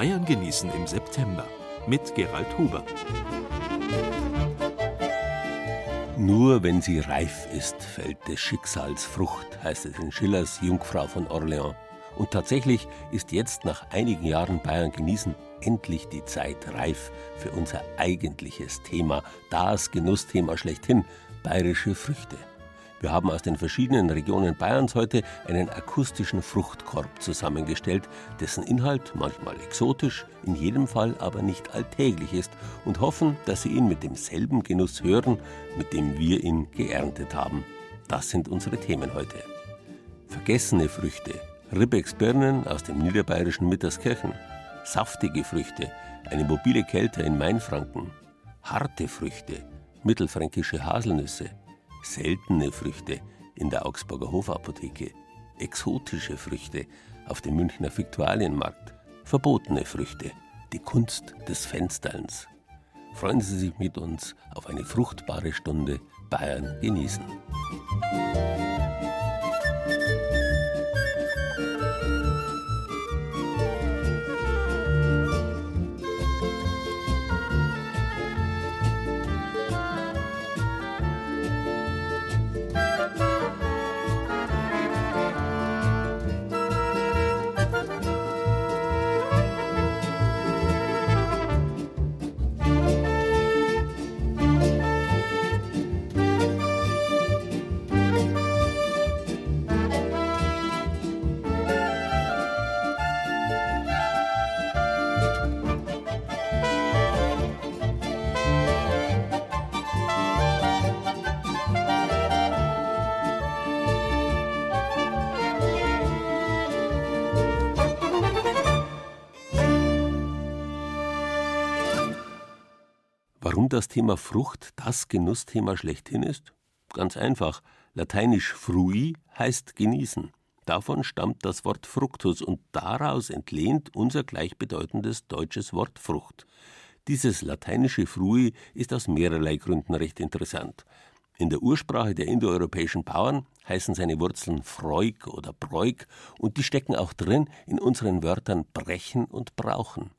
Bayern genießen im September mit Gerald Huber. Nur wenn sie reif ist, fällt des Schicksals Frucht, heißt es in Schillers Jungfrau von Orleans. Und tatsächlich ist jetzt nach einigen Jahren Bayern genießen endlich die Zeit reif für unser eigentliches Thema, das Genussthema schlechthin, bayerische Früchte. Wir haben aus den verschiedenen Regionen Bayerns heute einen akustischen Fruchtkorb zusammengestellt, dessen Inhalt manchmal exotisch, in jedem Fall aber nicht alltäglich ist und hoffen, dass Sie ihn mit demselben Genuss hören, mit dem wir ihn geerntet haben. Das sind unsere Themen heute. Vergessene Früchte, Ribbecks Birnen aus dem niederbayerischen Mitterskirchen, saftige Früchte, eine mobile Kälte in Mainfranken, harte Früchte, mittelfränkische Haselnüsse, seltene Früchte in der Augsburger Hofapotheke, exotische Früchte auf dem Münchner Viktualienmarkt, verbotene Früchte, die Kunst des Fensterns. Freuen Sie sich mit uns auf eine fruchtbare Stunde Bayern genießen. Das Thema Frucht das Genussthema schlechthin ist? Ganz einfach. Lateinisch frui heißt genießen. Davon stammt das Wort fructus und daraus entlehnt unser gleichbedeutendes deutsches Wort Frucht. Dieses lateinische frui ist aus mehrerlei Gründen recht interessant. In der Ursprache der indoeuropäischen Bauern heißen seine Wurzeln Freuk oder Breuk und die stecken auch drin in unseren Wörtern brechen und brauchen.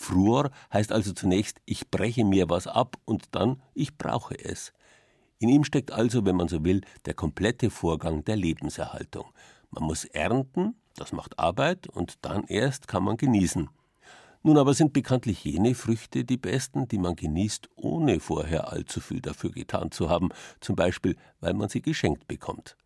Fruor heißt also zunächst, ich breche mir was ab und dann, ich brauche es. In ihm steckt also, wenn man so will, der komplette Vorgang der Lebenserhaltung. Man muss ernten, das macht Arbeit und dann erst kann man genießen. Nun aber sind bekanntlich jene Früchte die besten, die man genießt, ohne vorher allzu viel dafür getan zu haben, zum Beispiel weil man sie geschenkt bekommt.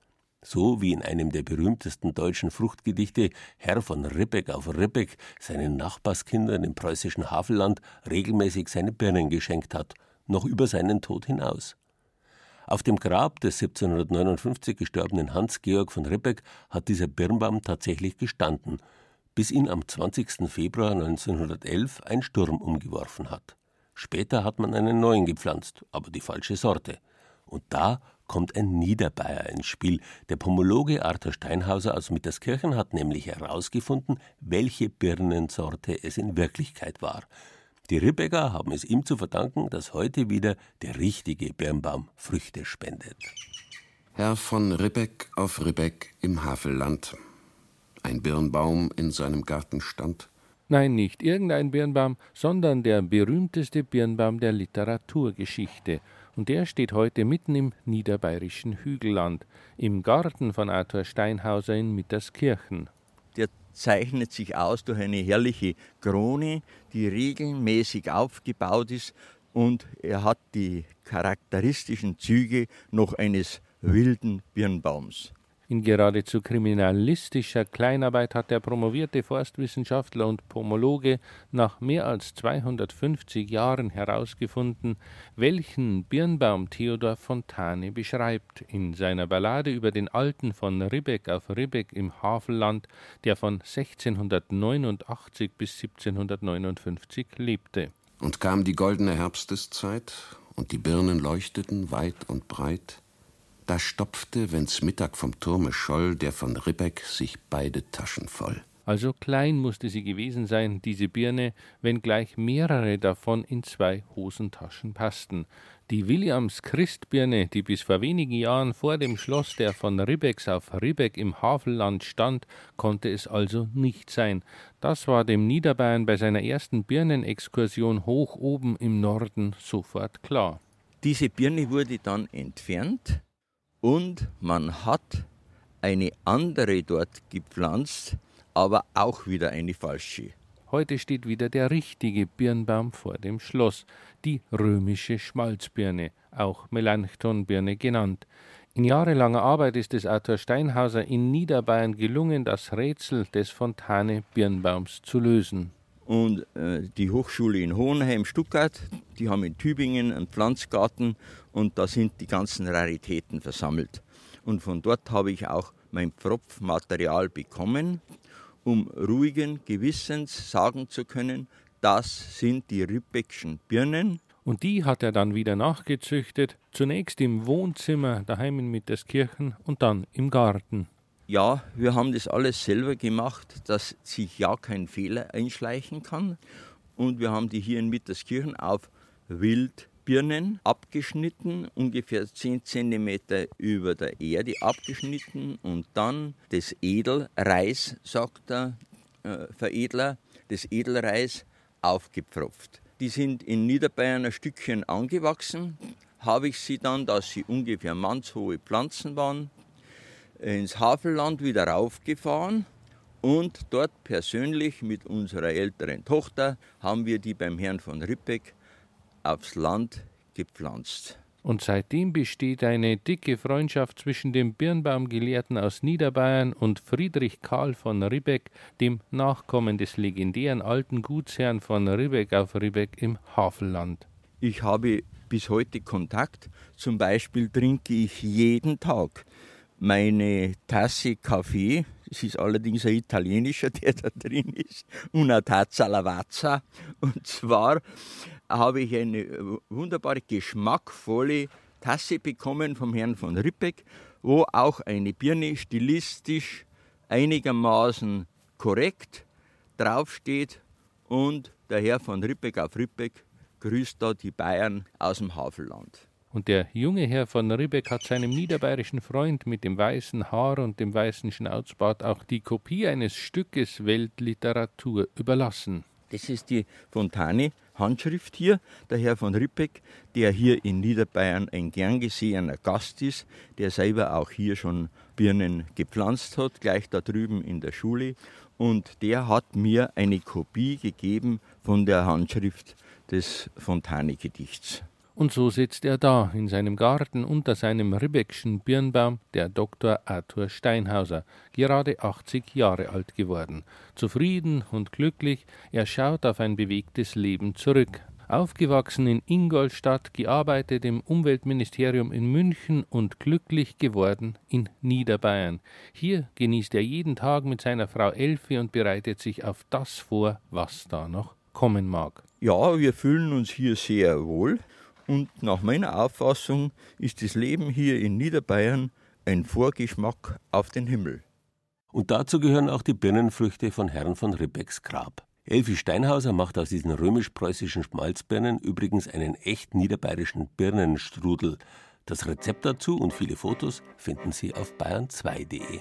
So wie in einem der berühmtesten deutschen Fruchtgedichte Herr von Ribbeck auf Ribbeck seinen Nachbarskindern im preußischen Havelland regelmäßig seine Birnen geschenkt hat, noch über seinen Tod hinaus. Auf dem Grab des 1759 gestorbenen Hans-Georg von Ribbeck hat dieser Birnbaum tatsächlich gestanden, bis ihn am 20. Februar 1911 ein Sturm umgeworfen hat. Später hat man einen neuen gepflanzt, aber die falsche Sorte. Und da kommt ein Niederbayer ins Spiel. Der Pomologe Arthur Steinhauser aus Mitterskirchen hat nämlich herausgefunden, welche Birnensorte es in Wirklichkeit war. Die Ribbecker haben es ihm zu verdanken, dass heute wieder der richtige Birnbaum Früchte spendet. Herr von Ribbeck auf Ribbeck im Havelland. Ein Birnbaum in seinem Garten stand. Nein, nicht irgendein Birnbaum, sondern der berühmteste Birnbaum der Literaturgeschichte – und der steht heute mitten im niederbayerischen Hügelland, im Garten von Arthur Steinhauser in Mitterskirchen. Der zeichnet sich aus durch eine herrliche Krone, die regelmäßig aufgebaut ist und er hat die charakteristischen Züge noch eines wilden Birnbaums. In geradezu kriminalistischer Kleinarbeit hat der promovierte Forstwissenschaftler und Pomologe nach mehr als 250 Jahren herausgefunden, welchen Birnbaum Theodor Fontane beschreibt in seiner Ballade über den Alten von Ribbeck auf Ribbeck im Havelland, der von 1689 bis 1759 lebte. Und kam die goldene Herbsteszeit, und die Birnen leuchteten weit und breit, da stopfte, wenn's Mittag vom Turme scholl, der von Ribbeck sich beide Taschen voll. Also klein musste sie gewesen sein, diese Birne, wenngleich mehrere davon in zwei Hosentaschen passten. Die Williams Christbirne, die bis vor wenigen Jahren vor dem Schloss der von Ribbecks auf Ribbeck im Havelland stand, konnte es also nicht sein. Das war dem Niederbayern bei seiner ersten Birnenexkursion hoch oben im Norden sofort klar. Diese Birne wurde dann entfernt und man hat eine andere dort gepflanzt, aber auch wieder eine falsche. Heute steht wieder der richtige Birnbaum vor dem Schloss, die römische Schmalzbirne, auch Melanchthonbirne genannt. In jahrelanger Arbeit ist es Arthur Steinhauser in Niederbayern gelungen, das Rätsel des Fontane-Birnbaums zu lösen. Und äh, die Hochschule in Hohenheim, Stuttgart, die haben in Tübingen einen Pflanzgarten und da sind die ganzen Raritäten versammelt. Und von dort habe ich auch mein Pfropfmaterial bekommen, um ruhigen Gewissens sagen zu können, das sind die Rübbeckschen Birnen. Und die hat er dann wieder nachgezüchtet, zunächst im Wohnzimmer daheim in Mitterskirchen und dann im Garten. Ja, wir haben das alles selber gemacht, dass sich ja kein Fehler einschleichen kann. Und wir haben die hier in Mitterskirchen auf Wildbirnen abgeschnitten, ungefähr 10 cm über der Erde abgeschnitten und dann das Edelreis, sagt der äh, Veredler, das Edelreis aufgepfropft. Die sind in Niederbayern ein Stückchen angewachsen, habe ich sie dann, dass sie ungefähr mannshohe Pflanzen waren, ins Havelland wieder raufgefahren und dort persönlich mit unserer älteren Tochter haben wir die beim Herrn von Rippeck aufs Land gepflanzt. Und seitdem besteht eine dicke Freundschaft zwischen dem Birnbaumgelehrten aus Niederbayern und Friedrich Karl von Ribbeck, dem Nachkommen des legendären alten Gutsherrn von Ribbeck auf Ribbeck im Havelland. Ich habe bis heute Kontakt. Zum Beispiel trinke ich jeden Tag meine Tasse Kaffee. Es ist allerdings ein italienischer, der da drin ist. Una tazza lavazza. Und zwar habe ich eine wunderbare, geschmackvolle Tasse bekommen vom Herrn von Rippeck, wo auch eine Birne stilistisch einigermaßen korrekt draufsteht und der Herr von Rippeck auf Rippeck grüßt da die Bayern aus dem Havelland. Und der junge Herr von Ribbeck hat seinem niederbayerischen Freund mit dem weißen Haar und dem weißen Schnauzbart auch die Kopie eines Stückes Weltliteratur überlassen. Das ist die Fontane Handschrift hier, der Herr von Rippeck, der hier in Niederbayern ein gern gesehener Gast ist, der selber auch hier schon Birnen gepflanzt hat, gleich da drüben in der Schule. Und der hat mir eine Kopie gegeben von der Handschrift des Fontane-Gedichts. Und so sitzt er da in seinem Garten unter seinem Ribbeckschen Birnbaum, der Dr. Arthur Steinhauser, gerade 80 Jahre alt geworden. Zufrieden und glücklich, er schaut auf ein bewegtes Leben zurück. Aufgewachsen in Ingolstadt, gearbeitet im Umweltministerium in München und glücklich geworden in Niederbayern. Hier genießt er jeden Tag mit seiner Frau Elfi und bereitet sich auf das vor, was da noch kommen mag. Ja, wir fühlen uns hier sehr wohl. Und nach meiner Auffassung ist das Leben hier in Niederbayern ein Vorgeschmack auf den Himmel. Und dazu gehören auch die Birnenfrüchte von Herrn von Ribbecks Grab. Elfi Steinhauser macht aus diesen römisch-preußischen Schmalzbirnen übrigens einen echt niederbayerischen Birnenstrudel. Das Rezept dazu und viele Fotos finden Sie auf bayern2.de.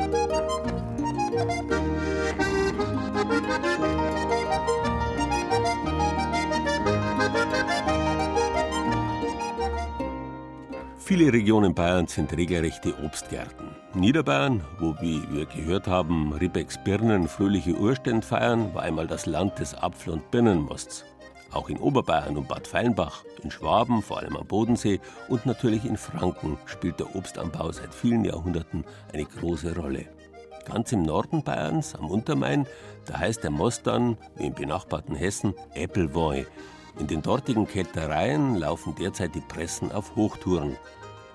Viele Regionen Bayerns sind regelrechte Obstgärten. Niederbayern, wo, wie wir gehört haben, Ribecks Birnen fröhliche Urstände feiern, war einmal das Land des Apfel- und Birnenmosts. Auch in Oberbayern und Bad Feinbach, in Schwaben, vor allem am Bodensee und natürlich in Franken spielt der Obstanbau seit vielen Jahrhunderten eine große Rolle. Ganz im Norden Bayerns, am Untermain, da heißt der Most dann, wie im benachbarten Hessen, Äppelwoi. In den dortigen Kältereien laufen derzeit die Pressen auf Hochtouren.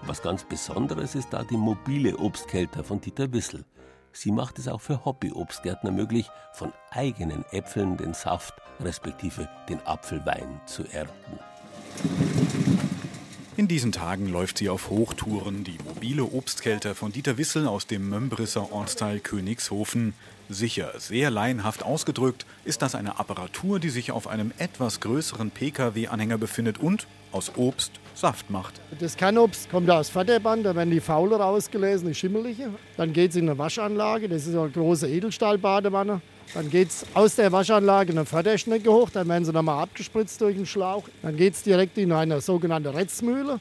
Was ganz Besonderes ist da die mobile Obstkälter von Dieter Wissel. Sie macht es auch für Hobby-Obstgärtner möglich, von eigenen Äpfeln den Saft respektive den Apfelwein zu ernten. In diesen Tagen läuft sie auf Hochtouren, die mobile Obstkälter von Dieter Wissel aus dem Mömbrisser Ortsteil Königshofen. Sicher, sehr laienhaft ausgedrückt, ist das eine Apparatur, die sich auf einem etwas größeren Pkw-Anhänger befindet und aus Obst Saft macht. Das Kernobst kommt aus Förderband, da werden die Faule rausgelesen, die schimmelige. Dann geht es in eine Waschanlage, das ist eine große Edelstahlbadewanne. Dann geht es aus der Waschanlage eine Förderschnecke hoch, dann werden sie nochmal abgespritzt durch den Schlauch. Dann geht es direkt in eine sogenannte Retzmühle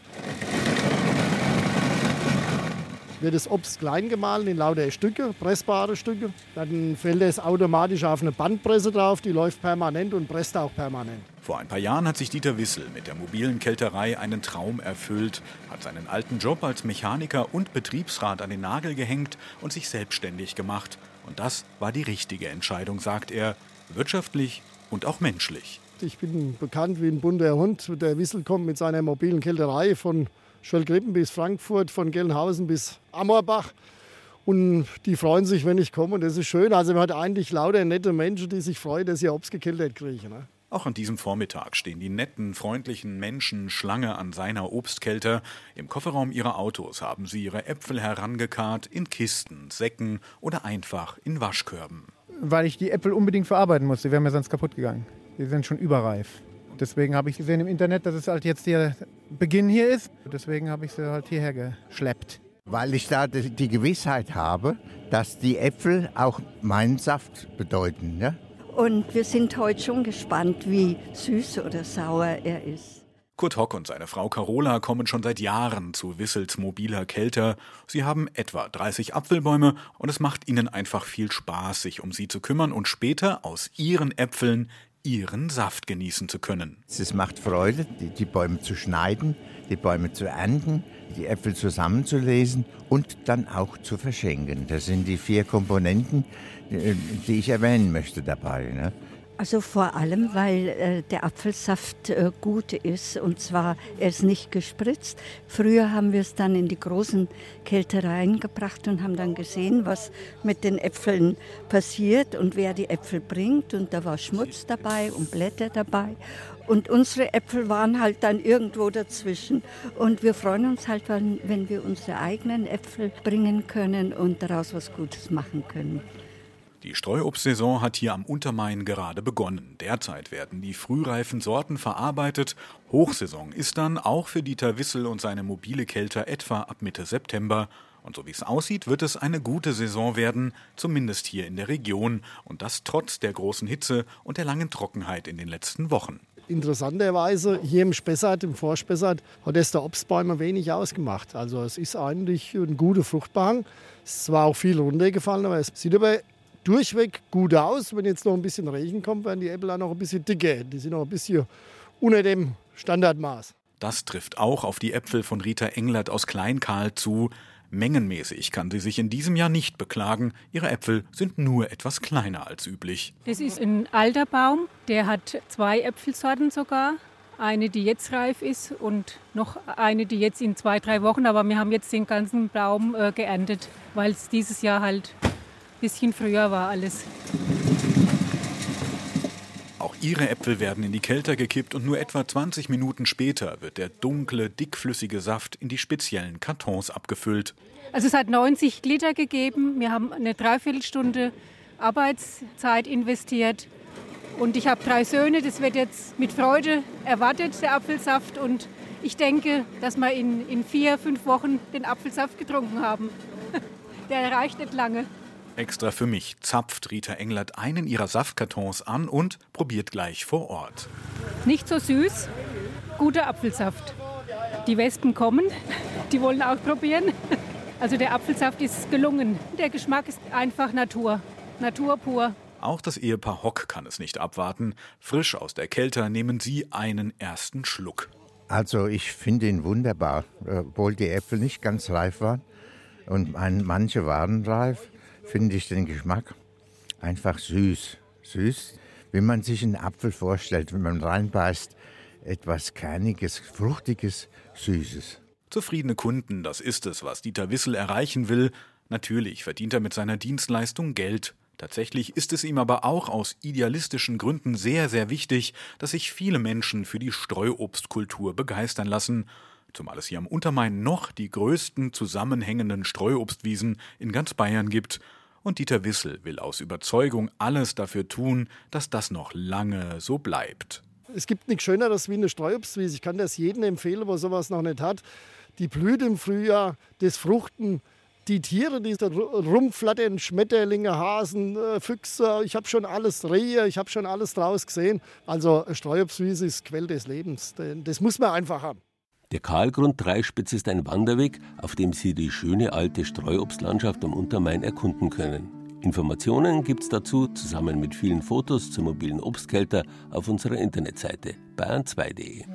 wird das Obst klein gemahlen in lauter Stücke, pressbare Stücke. Dann fällt es automatisch auf eine Bandpresse drauf, die läuft permanent und presst auch permanent. Vor ein paar Jahren hat sich Dieter Wissel mit der mobilen Kälterei einen Traum erfüllt, hat seinen alten Job als Mechaniker und Betriebsrat an den Nagel gehängt und sich selbstständig gemacht. Und das war die richtige Entscheidung, sagt er, wirtschaftlich und auch menschlich. Ich bin bekannt wie ein bunter Hund. Der Wissel kommt mit seiner mobilen Kälterei von Schöllgrippen bis Frankfurt, von Gelnhausen bis Ammerbach. Und die freuen sich, wenn ich komme. Und das ist schön. Also man hat eigentlich lauter nette Menschen, die sich freuen, dass sie Obst gekältert kriegen. Ne? Auch an diesem Vormittag stehen die netten, freundlichen Menschen Schlange an seiner Obstkälter. Im Kofferraum ihrer Autos haben sie ihre Äpfel herangekarrt in Kisten, Säcken oder einfach in Waschkörben. Weil ich die Äpfel unbedingt verarbeiten musste. Die wären mir sonst kaputt gegangen. Die sind schon überreif. Deswegen habe ich gesehen im Internet, dass es halt jetzt der Beginn hier ist. Deswegen habe ich sie halt hierher geschleppt. Weil ich da die Gewissheit habe, dass die Äpfel auch meinen Saft bedeuten. Ne? Und wir sind heute schon gespannt, wie süß oder sauer er ist. Kurt Hock und seine Frau Carola kommen schon seit Jahren zu Wissels mobiler Kälter. Sie haben etwa 30 Apfelbäume und es macht ihnen einfach viel Spaß, sich um sie zu kümmern und später aus ihren Äpfeln ihren Saft genießen zu können. Es macht Freude, die, Bäume zu schneiden, die Bäume zu ernten, die Äpfel zusammenzulesen und dann auch zu verschenken. Das sind die vier Komponenten, äh, die ich erwähnen möchte dabei. Ne? Also vor allem, weil äh, der Apfelsaft äh, gut ist und zwar er ist nicht gespritzt. Früher haben wir es dann in die großen Kältereien gebracht und haben dann gesehen, was mit den Äpfeln passiert und wer die Äpfel bringt und da war Schmutz dabei und Blätter dabei und unsere Äpfel waren halt dann irgendwo dazwischen und wir freuen uns halt, wenn wir unsere eigenen Äpfel bringen können und daraus was Gutes machen können. Die Streuobstsaison hat hier am Untermain gerade begonnen. Derzeit werden die frühreifen Sorten verarbeitet. Hochsaison ist dann auch für Dieter Wissel und seine mobile Kälter etwa ab Mitte September. Und so wie es aussieht, wird es eine gute Saison werden, zumindest hier in der Region. Und das trotz der großen Hitze und der langen Trockenheit in den letzten Wochen. Interessanterweise hier im Spessart, im Vorspessart, hat es der Obstbäume wenig ausgemacht. Also es ist eigentlich ein guter Fruchtbehang. Es ist zwar auch viel runtergefallen, aber es sieht aber durchweg gut aus. Wenn jetzt noch ein bisschen Regen kommt, werden die Äpfel auch noch ein bisschen dicker. Die sind noch ein bisschen unter dem Standardmaß. Das trifft auch auf die Äpfel von Rita Englert aus Kleinkahl zu. Mengenmäßig kann sie sich in diesem Jahr nicht beklagen. Ihre Äpfel sind nur etwas kleiner als üblich. Das ist ein alter Baum, der hat zwei Äpfelsorten sogar. Eine, die jetzt reif ist und noch eine, die jetzt in zwei, drei Wochen. Aber wir haben jetzt den ganzen Baum äh, geerntet, weil es dieses Jahr halt bisschen früher war alles. Auch ihre Äpfel werden in die Kälter gekippt und nur etwa 20 Minuten später wird der dunkle, dickflüssige Saft in die speziellen Kartons abgefüllt. Also es hat 90 Liter gegeben. Wir haben eine Dreiviertelstunde Arbeitszeit investiert. Und ich habe drei Söhne. Das wird jetzt mit Freude erwartet, der Apfelsaft. Und ich denke, dass wir in, in vier, fünf Wochen den Apfelsaft getrunken haben. Der reicht nicht lange. Extra für mich zapft Rita Englert einen ihrer Saftkartons an und probiert gleich vor Ort. Nicht so süß, guter Apfelsaft. Die Wespen kommen, die wollen auch probieren. Also der Apfelsaft ist gelungen. Der Geschmack ist einfach Natur. Natur pur. Auch das Ehepaar Hock kann es nicht abwarten. Frisch aus der Kälte nehmen sie einen ersten Schluck. Also ich finde ihn wunderbar, obwohl die Äpfel nicht ganz reif waren und manche waren reif, finde ich den Geschmack einfach süß. Süß, wie man sich einen Apfel vorstellt, wenn man reinbeißt. Etwas Kerniges, Fruchtiges, Süßes. Zufriedene Kunden, das ist es, was Dieter Wissel erreichen will. Natürlich verdient er mit seiner Dienstleistung Geld. Tatsächlich ist es ihm aber auch aus idealistischen Gründen sehr, sehr wichtig, dass sich viele Menschen für die Streuobstkultur begeistern lassen, zumal es hier am Untermain noch die größten zusammenhängenden Streuobstwiesen in ganz Bayern gibt. Und Dieter Wissel will aus Überzeugung alles dafür tun, dass das noch lange so bleibt. Es gibt nichts Schöneres wie eine Streuobstwiese. Ich kann das jedem empfehlen, der sowas noch nicht hat. Die blüht im Frühjahr, das Fruchten die Tiere, die da rumflattern, Schmetterlinge, Hasen, äh, Füchse, ich habe schon alles, Rehe, ich habe schon alles draus gesehen. Also Streuobstwiese ist Quell des Lebens. Das muss man einfach haben. Der Kahlgrund Dreispitz ist ein Wanderweg, auf dem Sie die schöne alte Streuobstlandschaft am Untermain erkunden können. Informationen gibt es dazu zusammen mit vielen Fotos zum mobilen Obstkälter auf unserer Internetseite bayern2.de.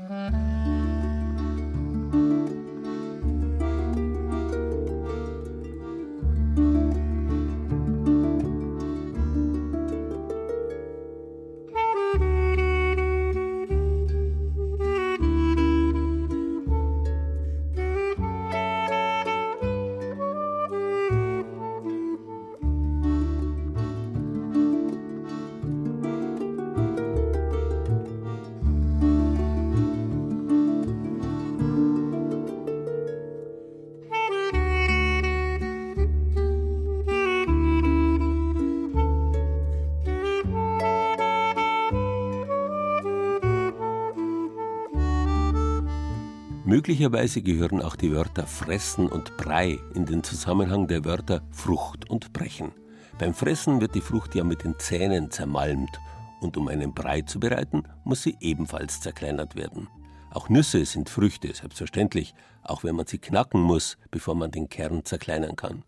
Möglicherweise gehören auch die Wörter fressen und Brei in den Zusammenhang der Wörter Frucht und Brechen. Beim Fressen wird die Frucht ja mit den Zähnen zermalmt und um einen Brei zu bereiten, muss sie ebenfalls zerkleinert werden. Auch Nüsse sind Früchte, selbstverständlich, auch wenn man sie knacken muss, bevor man den Kern zerkleinern kann.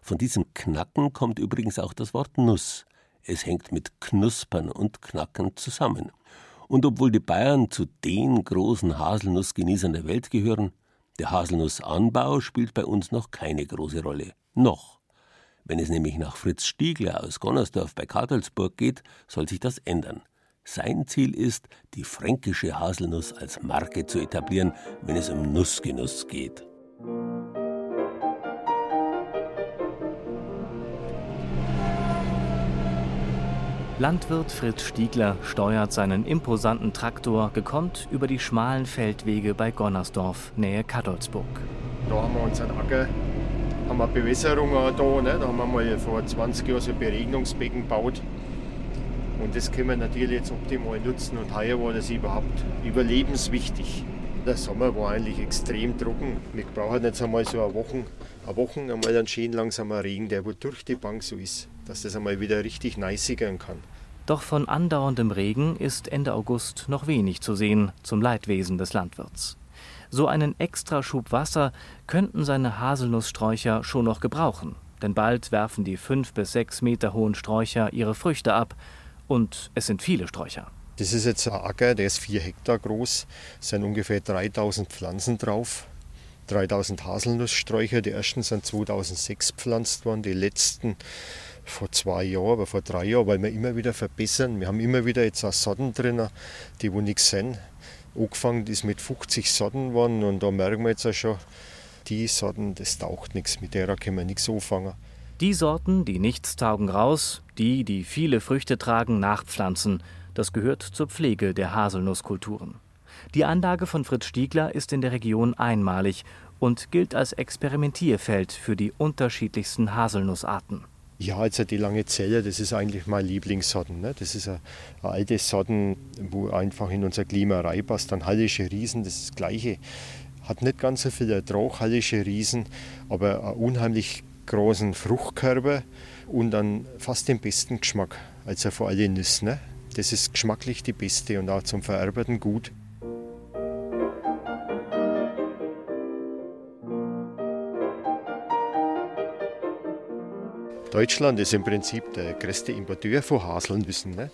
Von diesem Knacken kommt übrigens auch das Wort Nuss. Es hängt mit Knuspern und Knacken zusammen. Und obwohl die Bayern zu den großen Haselnussgenießern der Welt gehören, der Haselnussanbau spielt bei uns noch keine große Rolle. Noch. Wenn es nämlich nach Fritz Stiegler aus Gonnersdorf bei Kartelsburg geht, soll sich das ändern. Sein Ziel ist, die fränkische Haselnuss als Marke zu etablieren, wenn es um Nussgenuss geht. Landwirt Fritz Stiegler steuert seinen imposanten Traktor gekonnt über die schmalen Feldwege bei Gonnersdorf, Nähe Kadolsburg. Da haben wir unseren Acker, haben wir Bewässerung da, ne? da haben wir mal vor 20 Jahren so ein Beregnungsbecken gebaut. Und das können wir natürlich jetzt optimal nutzen und heuer war das überhaupt überlebenswichtig. Der Sommer war eigentlich extrem trocken. Wir brauchen jetzt einmal so eine Woche, eine Woche einmal einen schön langsamen Regen, der wo durch die Bank so ist, dass das einmal wieder richtig neisigern kann. Doch von andauerndem Regen ist Ende August noch wenig zu sehen, zum Leidwesen des Landwirts. So einen Extraschub Wasser könnten seine Haselnusssträucher schon noch gebrauchen, denn bald werfen die fünf bis sechs Meter hohen Sträucher ihre Früchte ab. Und es sind viele Sträucher. Das ist jetzt ein Acker, der ist vier Hektar groß. Es sind ungefähr 3000 Pflanzen drauf. 3000 Haselnusssträucher. Die ersten sind 2006 gepflanzt worden, die letzten vor zwei Jahren, aber vor drei Jahren, weil wir immer wieder verbessern. Wir haben immer wieder jetzt auch Sorten drin, die wo nichts sind. Angefangen ist mit 50 Sorten worden und da merken wir jetzt auch schon, die Sorten, das taucht nichts, mit der können wir nichts anfangen. Die Sorten, die nichts taugen, raus, die, die viele Früchte tragen, nachpflanzen. Das gehört zur Pflege der Haselnusskulturen. Die Anlage von Fritz Stiegler ist in der Region einmalig und gilt als Experimentierfeld für die unterschiedlichsten Haselnussarten. Ja, also die lange Zelle, das ist eigentlich mein Lieblingssorten. Ne? Das ist eine, alte Sorten, wo einfach in unser Klima reinpasst. Dann Hallische Riesen, das ist das Gleiche. Hat nicht ganz so viel Ertrag, Hallische Riesen, aber einen unheimlich großen Fruchtkörper und dann fast den besten Geschmack. Also vor allem Nüsse. Ne? Das ist geschmacklich die beste und auch zum Verarbeiten gut. Deutschland ist im Prinzip der größte Importeur von Haselnüssen. Ne?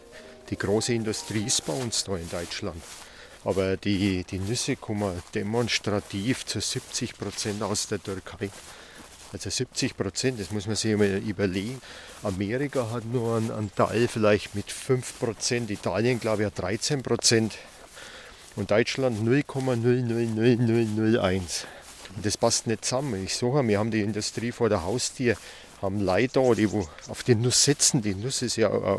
Die große Industrie ist bei uns da in Deutschland. Aber die, die Nüsse kommen demonstrativ zu 70 Prozent aus der Türkei. Also 70 Prozent, das muss man sich mal überlegen. Amerika hat nur einen, einen Teil vielleicht mit 5 Prozent, Italien glaube ich hat 13 Prozent und Deutschland 0,000001. Das passt nicht zusammen. Ich sage, wir haben die Industrie vor der Haustür, haben Leute da, die auf die Nuss setzen. Die Nuss ist ja ein,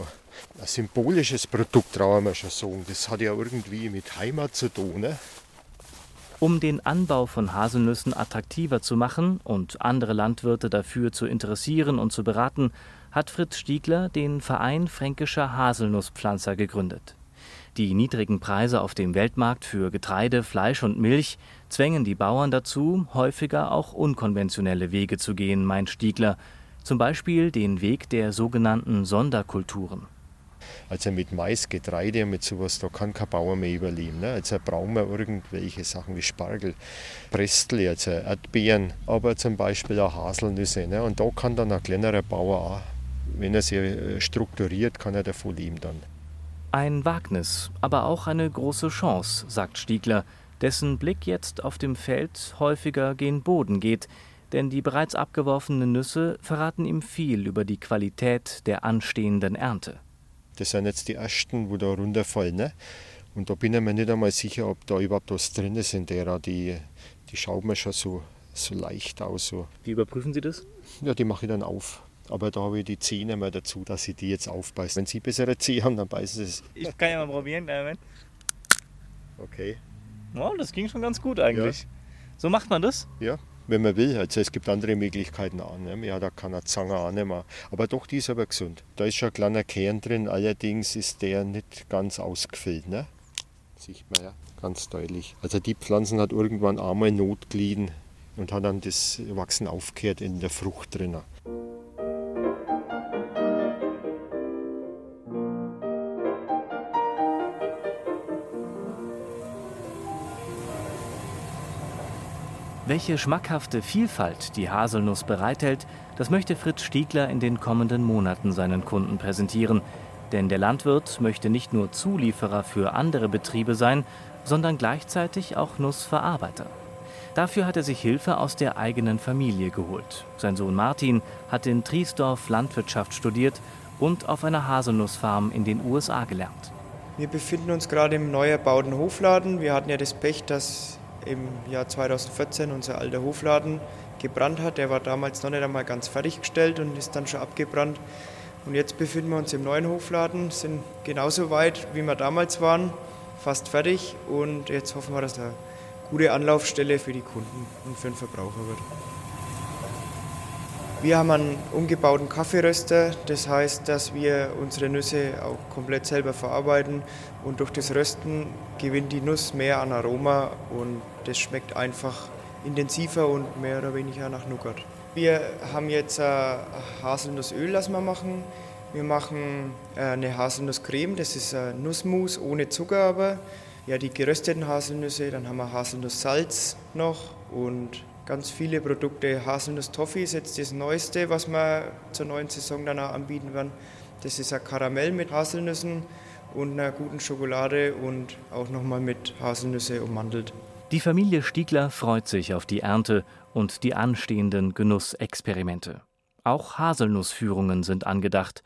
ein symbolisches Produkt, trauen wir schon sagen. Das hat ja irgendwie mit Heimat zu tun. Ne? Um den Anbau von Haselnüssen attraktiver zu machen und andere Landwirte dafür zu interessieren und zu beraten, hat Fritz Stiegler den Verein Fränkischer Haselnusspflanzer gegründet. Die niedrigen Preise auf dem Weltmarkt für Getreide, Fleisch und Milch zwängen die Bauern dazu, häufiger auch unkonventionelle Wege zu gehen, meint Stiegler, zum Beispiel den Weg der sogenannten Sonderkulturen. Also mit Mais, Getreide, mit sowas, da kann kein Bauer mehr überleben. Ne? Also brauchen wir irgendwelche Sachen wie Spargel, Prestel, also Erdbeeren, aber zum Beispiel auch Haselnüsse. Ne? Und da kann dann ein kleinerer Bauer auch, wenn er sich äh, strukturiert, kann er davon leben dann. Ein Wagnis, aber auch eine große Chance, sagt Stiegler, dessen Blick jetzt auf dem Feld häufiger gen Boden geht, denn die bereits abgeworfenen Nüsse verraten ihm viel über die Qualität der anstehenden Ernte. Das sind jetzt die ersten, wo da runterfallen. Ne? Und da bin ich mir nicht einmal sicher, ob da überhaupt was drin ist in der. Die, die schaut mir schon so, so leicht aus. So. Wie überprüfen Sie das? Ja, die mache ich dann auf. Aber da habe ich die Zähne mal dazu, dass ich die jetzt aufbeiße. Wenn Sie bessere Zähne haben, dann beißen Sie es. Ich kann ja mal probieren, Moment. Okay. Oh, das ging schon ganz gut eigentlich. Ja. So macht man das? Ja wenn man will. Also es gibt andere Möglichkeiten auch. Ne? Ja, da kann eine Zange auch nicht mehr. Aber doch, die ist aber gesund. Da ist schon ein kleiner Kern drin, allerdings ist der nicht ganz ausgefüllt. Ne? Sieht man ja ganz deutlich. Also die Pflanzen hat irgendwann einmal Notglieden und hat dann das Wachsen aufgehört in der Frucht drinnen. Welche schmackhafte Vielfalt die Haselnuss bereithält, das möchte Fritz Stiegler in den kommenden Monaten seinen Kunden präsentieren. Denn der Landwirt möchte nicht nur Zulieferer für andere Betriebe sein, sondern gleichzeitig auch Nussverarbeiter. Dafür hat er sich Hilfe aus der eigenen Familie geholt. Sein Sohn Martin hat in Triesdorf Landwirtschaft studiert und auf einer Haselnussfarm in den USA gelernt. Wir befinden uns gerade im neu erbauten Hofladen. Wir hatten ja das Pech, dass im Jahr 2014 unser alter Hofladen gebrannt hat. Der war damals noch nicht einmal ganz fertiggestellt und ist dann schon abgebrannt. Und jetzt befinden wir uns im neuen Hofladen, sind genauso weit, wie wir damals waren, fast fertig. Und jetzt hoffen wir, dass er eine gute Anlaufstelle für die Kunden und für den Verbraucher wird. Wir haben einen umgebauten Kaffeeröster, das heißt, dass wir unsere Nüsse auch komplett selber verarbeiten und durch das Rösten gewinnt die Nuss mehr an Aroma und das schmeckt einfach intensiver und mehr oder weniger nach Nougat. Wir haben jetzt ein Haselnussöl, das wir machen. Wir machen äh, eine Haselnusscreme, das ist ein Nussmus ohne Zucker aber. Ja, die gerösteten Haselnüsse, dann haben wir Haselnusssalz noch und ganz viele Produkte. Haselnuss Toffee ist jetzt das Neueste, was wir zur neuen Saison dann auch anbieten werden. Das ist ein Karamell mit Haselnüssen und einer guten Schokolade und auch nochmal mit Haselnüsse ummantelt. Die Familie Stiegler freut sich auf die Ernte und die anstehenden Genussexperimente. Auch Haselnussführungen sind angedacht.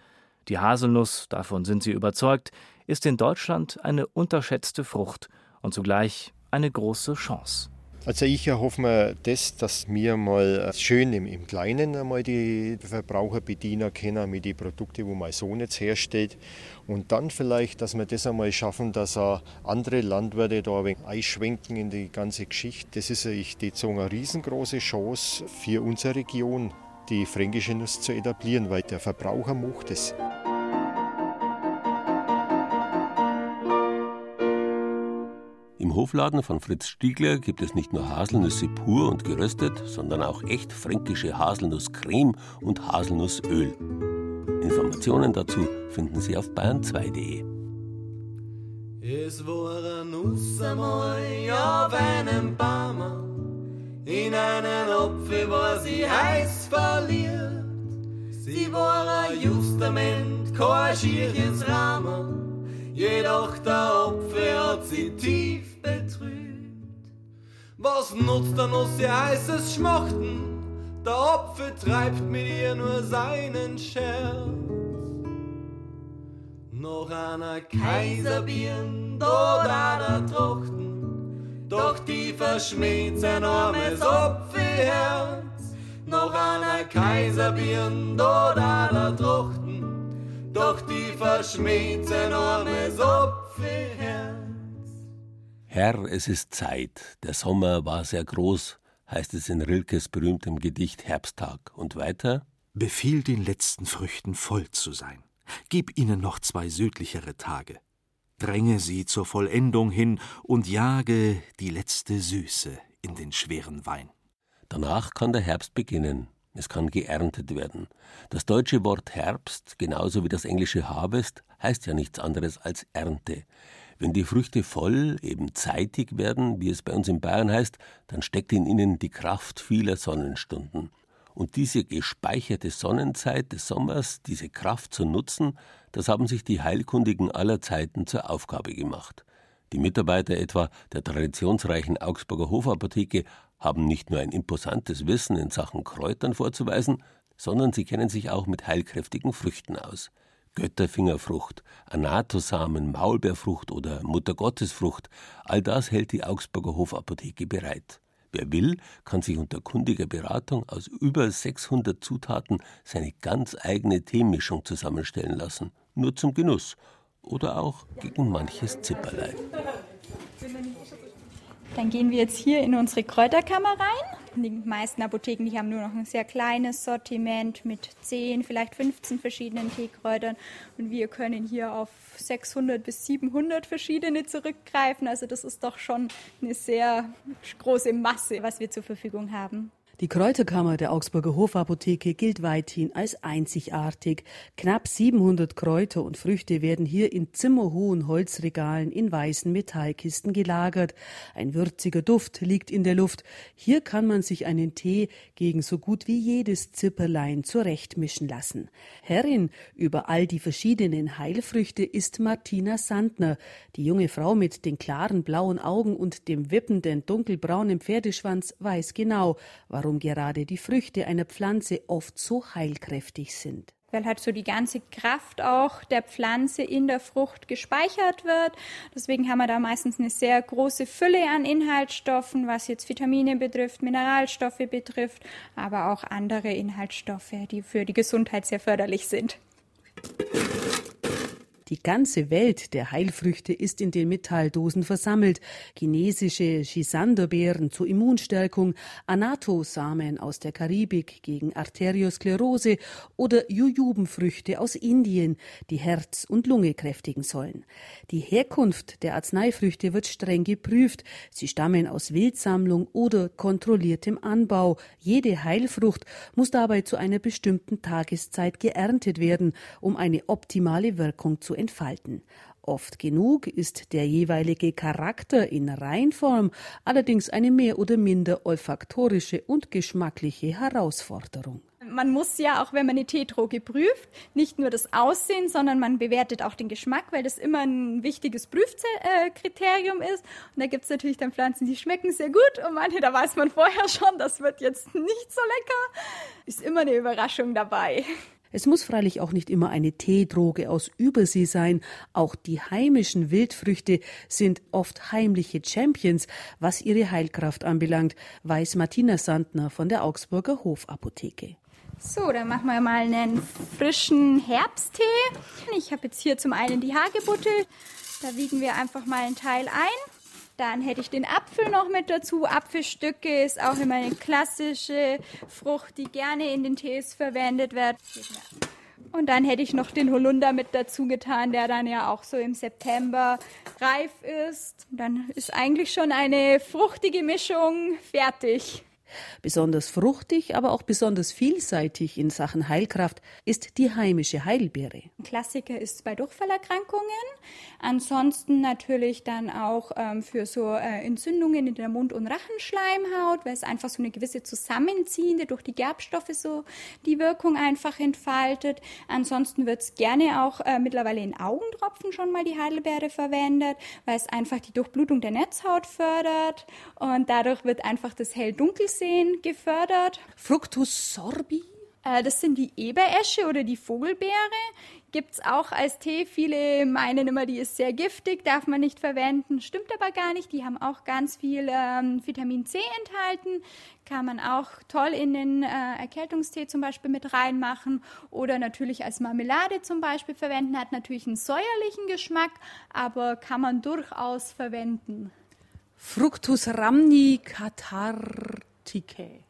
Die Haselnuss, davon sind sie überzeugt, ist in Deutschland eine unterschätzte Frucht und zugleich eine große Chance. Also ich erhoffe mir das, dass wir mal schön im, im Kleinen einmal die Verbraucher bedienen können mit den Produkten, wo mein Sohn jetzt herstellt. Und dann vielleicht, dass wir das einmal schaffen, dass auch andere Landwirte da ein wenig einschwenken in die ganze Geschichte. Das ist ich die eine riesengroße Chance für unsere Region, die fränkische Nuss zu etablieren, weil der Verbraucher macht es. Im Hofladen von Fritz Stiegler gibt es nicht nur Haselnüsse pur und geröstet, sondern auch echt fränkische Haselnusscreme und Haselnussöl. Informationen dazu finden Sie auf bayern2.de. Es war ein Nuss einmal auf einem Baum, in einen Apfel war sie heiß verliert. Sie Sie waren justament kein schieres Rahmen, jedoch der Apfel hat sie tief. Was nutzt der Nuss ihr heißes Schmachten? Der Apfel treibt mit ihr nur seinen Scherz. Noch einer Kaiserbirn, dort einer Trachten, doch die verschmäht sein armes Apfelherz. Noch einer Kaiserbirn, dort einer Trachten, doch die verschmäht sein armes Apfelherz. Herr, es ist Zeit. Der Sommer war sehr groß, heißt es in Rilkes berühmtem Gedicht Herbsttag. Und weiter? Befiehl den letzten Früchten voll zu sein. Gib ihnen noch zwei südlichere Tage. Dränge sie zur Vollendung hin und jage die letzte Süße in den schweren Wein. Danach kann der Herbst beginnen. Es kann geerntet werden. Das deutsche Wort Herbst, genauso wie das englische Harvest, heißt ja nichts anderes als Ernte. Wenn die Früchte voll, eben zeitig werden, wie es bei uns in Bayern heißt, dann steckt in ihnen die Kraft vieler Sonnenstunden. Und diese gespeicherte Sonnenzeit des Sommers, diese Kraft zu nutzen, das haben sich die Heilkundigen aller Zeiten zur Aufgabe gemacht. Die Mitarbeiter etwa der traditionsreichen Augsburger Hofapotheke haben nicht nur ein imposantes Wissen in Sachen Kräutern vorzuweisen, sondern sie kennen sich auch mit heilkräftigen Früchten aus. Götterfingerfrucht, Anatosamen, Maulbeerfrucht oder Muttergottesfrucht, all das hält die Augsburger Hofapotheke bereit. Wer will, kann sich unter kundiger Beratung aus über 600 Zutaten seine ganz eigene Teemischung zusammenstellen lassen, nur zum Genuss oder auch gegen manches Zipperlein. Dann gehen wir jetzt hier in unsere Kräuterkammer rein. Die meisten Apotheken, die haben nur noch ein sehr kleines Sortiment mit 10, vielleicht 15 verschiedenen Teekräutern. Und wir können hier auf 600 bis 700 verschiedene zurückgreifen. Also das ist doch schon eine sehr große Masse, was wir zur Verfügung haben. Die Kräuterkammer der Augsburger Hofapotheke gilt weithin als einzigartig. Knapp 700 Kräuter und Früchte werden hier in zimmerhohen Holzregalen in weißen Metallkisten gelagert. Ein würziger Duft liegt in der Luft. Hier kann man sich einen Tee gegen so gut wie jedes Zipperlein zurechtmischen lassen. Herrin über all die verschiedenen Heilfrüchte ist Martina Sandner, die junge Frau mit den klaren blauen Augen und dem wippenden dunkelbraunen Pferdeschwanz weiß genau, warum gerade die Früchte einer Pflanze oft so heilkräftig sind weil halt so die ganze Kraft auch der Pflanze in der Frucht gespeichert wird. Deswegen haben wir da meistens eine sehr große Fülle an Inhaltsstoffen, was jetzt Vitamine betrifft, Mineralstoffe betrifft, aber auch andere Inhaltsstoffe, die für die Gesundheit sehr förderlich sind. Die ganze Welt der Heilfrüchte ist in den Metalldosen versammelt. Chinesische Chisanderbeeren zur Immunstärkung, Anato-Samen aus der Karibik gegen Arteriosklerose oder Jujubenfrüchte aus Indien, die Herz und Lunge kräftigen sollen. Die Herkunft der Arzneifrüchte wird streng geprüft. Sie stammen aus Wildsammlung oder kontrolliertem Anbau. Jede Heilfrucht muss dabei zu einer bestimmten Tageszeit geerntet werden, um eine optimale Wirkung zu entfalten. Oft genug ist der jeweilige Charakter in Reinform allerdings eine mehr oder minder olfaktorische und geschmackliche Herausforderung. Man muss ja, auch wenn man eine Teedroge prüft, nicht nur das Aussehen, sondern man bewertet auch den Geschmack, weil das immer ein wichtiges Prüfkriterium ist. Und da gibt es natürlich dann Pflanzen, die schmecken sehr gut und manche, da weiß man vorher schon, das wird jetzt nicht so lecker. Ist immer eine Überraschung dabei. Es muss freilich auch nicht immer eine Teedroge aus Übersee sein. Auch die heimischen Wildfrüchte sind oft heimliche Champions, was ihre Heilkraft anbelangt, weiß Martina Sandner von der Augsburger Hofapotheke. So, dann machen wir mal einen frischen Herbsttee. Ich habe jetzt hier zum einen die Hagebutte. Da wiegen wir einfach mal einen Teil ein. Dann hätte ich den Apfel noch mit dazu. Apfelstücke ist auch immer eine klassische Frucht, die gerne in den Tees verwendet wird. Und dann hätte ich noch den Holunder mit dazu getan, der dann ja auch so im September reif ist. Dann ist eigentlich schon eine fruchtige Mischung fertig. Besonders fruchtig, aber auch besonders vielseitig in Sachen Heilkraft ist die heimische Heilbeere. Ein Klassiker ist bei Durchfallerkrankungen. Ansonsten natürlich dann auch ähm, für so äh, Entzündungen in der Mund- und Rachenschleimhaut, weil es einfach so eine gewisse zusammenziehende durch die Gerbstoffe so die Wirkung einfach entfaltet. Ansonsten wird es gerne auch äh, mittlerweile in Augentropfen schon mal die Heidelbeere verwendet, weil es einfach die Durchblutung der Netzhaut fördert und dadurch wird einfach das Hell-Dunkelsehen gefördert. Fructus sorbi? Äh, das sind die Eberesche oder die Vogelbeere. Gibt es auch als Tee. Viele meinen immer, die ist sehr giftig, darf man nicht verwenden. Stimmt aber gar nicht. Die haben auch ganz viel ähm, Vitamin C enthalten. Kann man auch toll in den äh, Erkältungstee zum Beispiel mit reinmachen oder natürlich als Marmelade zum Beispiel verwenden. Hat natürlich einen säuerlichen Geschmack, aber kann man durchaus verwenden. Fructus rhamni catharticae.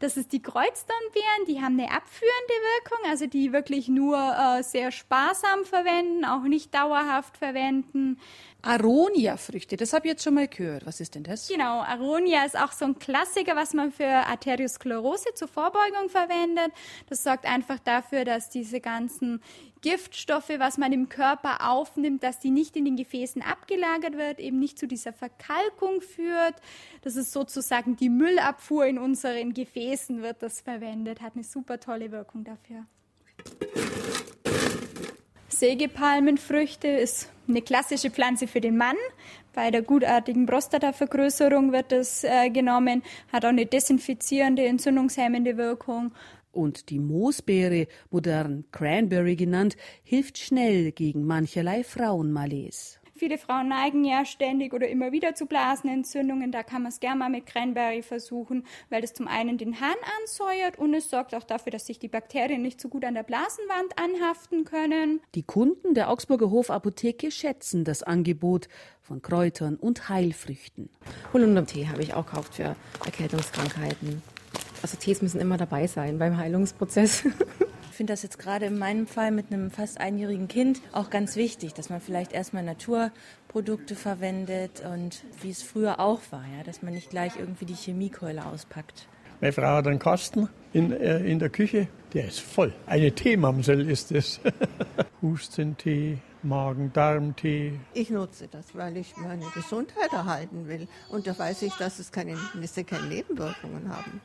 Das ist die Kreuzdornbeeren, die haben eine abführende Wirkung, also die wirklich nur äh, sehr sparsam verwenden, auch nicht dauerhaft verwenden. Aronia-Früchte, das habe ich jetzt schon mal gehört. Was ist denn das? Genau, Aronia ist auch so ein Klassiker, was man für Arteriosklerose zur Vorbeugung verwendet. Das sorgt einfach dafür, dass diese ganzen Giftstoffe, was man im Körper aufnimmt, dass die nicht in den Gefäßen abgelagert wird, eben nicht zu dieser Verkalkung führt. Das ist sozusagen die Müllabfuhr in unseren Gefäßen wird das verwendet, hat eine super tolle Wirkung dafür. Sägepalmenfrüchte ist eine klassische Pflanze für den Mann. Bei der gutartigen Prostatavergrößerung wird das äh, genommen, hat auch eine desinfizierende, entzündungshemmende Wirkung. Und die Moosbeere, modern Cranberry genannt, hilft schnell gegen mancherlei Frauenmalaise. Viele Frauen neigen ja ständig oder immer wieder zu Blasenentzündungen. Da kann man es gerne mal mit Cranberry versuchen, weil das zum einen den Hahn ansäuert und es sorgt auch dafür, dass sich die Bakterien nicht so gut an der Blasenwand anhaften können. Die Kunden der Augsburger Hofapotheke schätzen das Angebot von Kräutern und Heilfrüchten. Holundertee habe ich auch gekauft für Erkältungskrankheiten. Also Tees müssen immer dabei sein beim Heilungsprozess. Ich finde das jetzt gerade in meinem Fall mit einem fast einjährigen Kind auch ganz wichtig, dass man vielleicht erstmal Naturprodukte verwendet und wie es früher auch war, ja, dass man nicht gleich irgendwie die Chemiekeule auspackt. Meine Frau hat einen Kasten in, äh, in der Küche, der ist voll. Eine Teemamsel ist es. Hustentee, Magen-Darm-Tee. Ich nutze das, weil ich meine Gesundheit erhalten will. Und da weiß ich, dass es keine, keine Nebenwirkungen haben.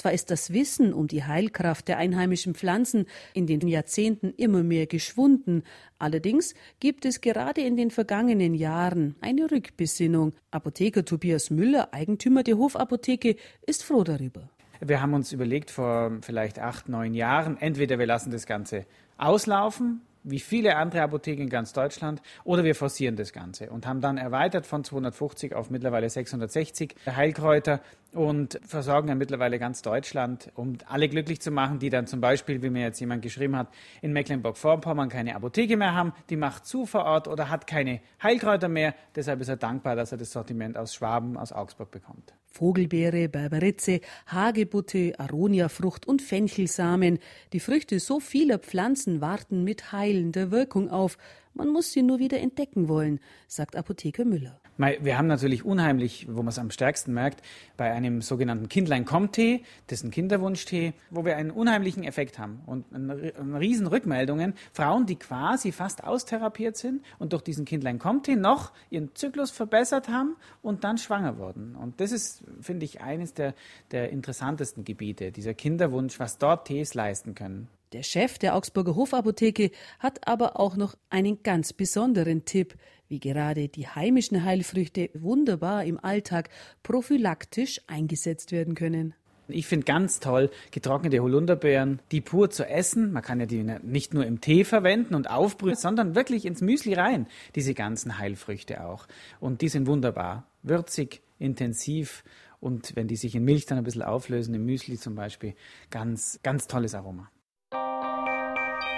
Zwar ist das Wissen um die Heilkraft der einheimischen Pflanzen in den Jahrzehnten immer mehr geschwunden, allerdings gibt es gerade in den vergangenen Jahren eine Rückbesinnung. Apotheker Tobias Müller, Eigentümer der Hofapotheke, ist froh darüber. Wir haben uns überlegt vor vielleicht acht, neun Jahren, entweder wir lassen das Ganze auslaufen, wie viele andere Apotheken in ganz Deutschland, oder wir forcieren das Ganze und haben dann erweitert von 250 auf mittlerweile 660 Heilkräuter und versorgen dann mittlerweile ganz Deutschland, um alle glücklich zu machen, die dann zum Beispiel, wie mir jetzt jemand geschrieben hat, in Mecklenburg-Vorpommern keine Apotheke mehr haben, die macht zu vor Ort oder hat keine Heilkräuter mehr. Deshalb ist er dankbar, dass er das Sortiment aus Schwaben, aus Augsburg bekommt. Vogelbeere, Berberitze, Hagebutte, Aroniafrucht und Fenchelsamen. Die Früchte so vieler Pflanzen warten mit heilender Wirkung auf. Man muss sie nur wieder entdecken wollen, sagt Apotheker Müller. Wir haben natürlich unheimlich, wo man es am stärksten merkt, bei einem sogenannten Kindlein-Kommt-Tee, das ist ein Kinderwunschtee, wo wir einen unheimlichen Effekt haben und eine riesen Rückmeldungen. Frauen, die quasi fast austherapiert sind und durch diesen Kindlein-Kommt-Tee noch ihren Zyklus verbessert haben und dann schwanger wurden. Und das ist, finde ich, eines der, der interessantesten Gebiete, dieser Kinderwunsch, was dort Tees leisten können. Der Chef der Augsburger Hofapotheke hat aber auch noch einen ganz besonderen Tipp wie gerade die heimischen Heilfrüchte wunderbar im Alltag prophylaktisch eingesetzt werden können. Ich finde ganz toll getrocknete Holunderbeeren, die pur zu essen. Man kann ja die nicht nur im Tee verwenden und aufbrühen, sondern wirklich ins Müsli rein, diese ganzen Heilfrüchte auch. Und die sind wunderbar, würzig, intensiv und wenn die sich in Milch dann ein bisschen auflösen, im Müsli zum Beispiel, ganz, ganz tolles Aroma.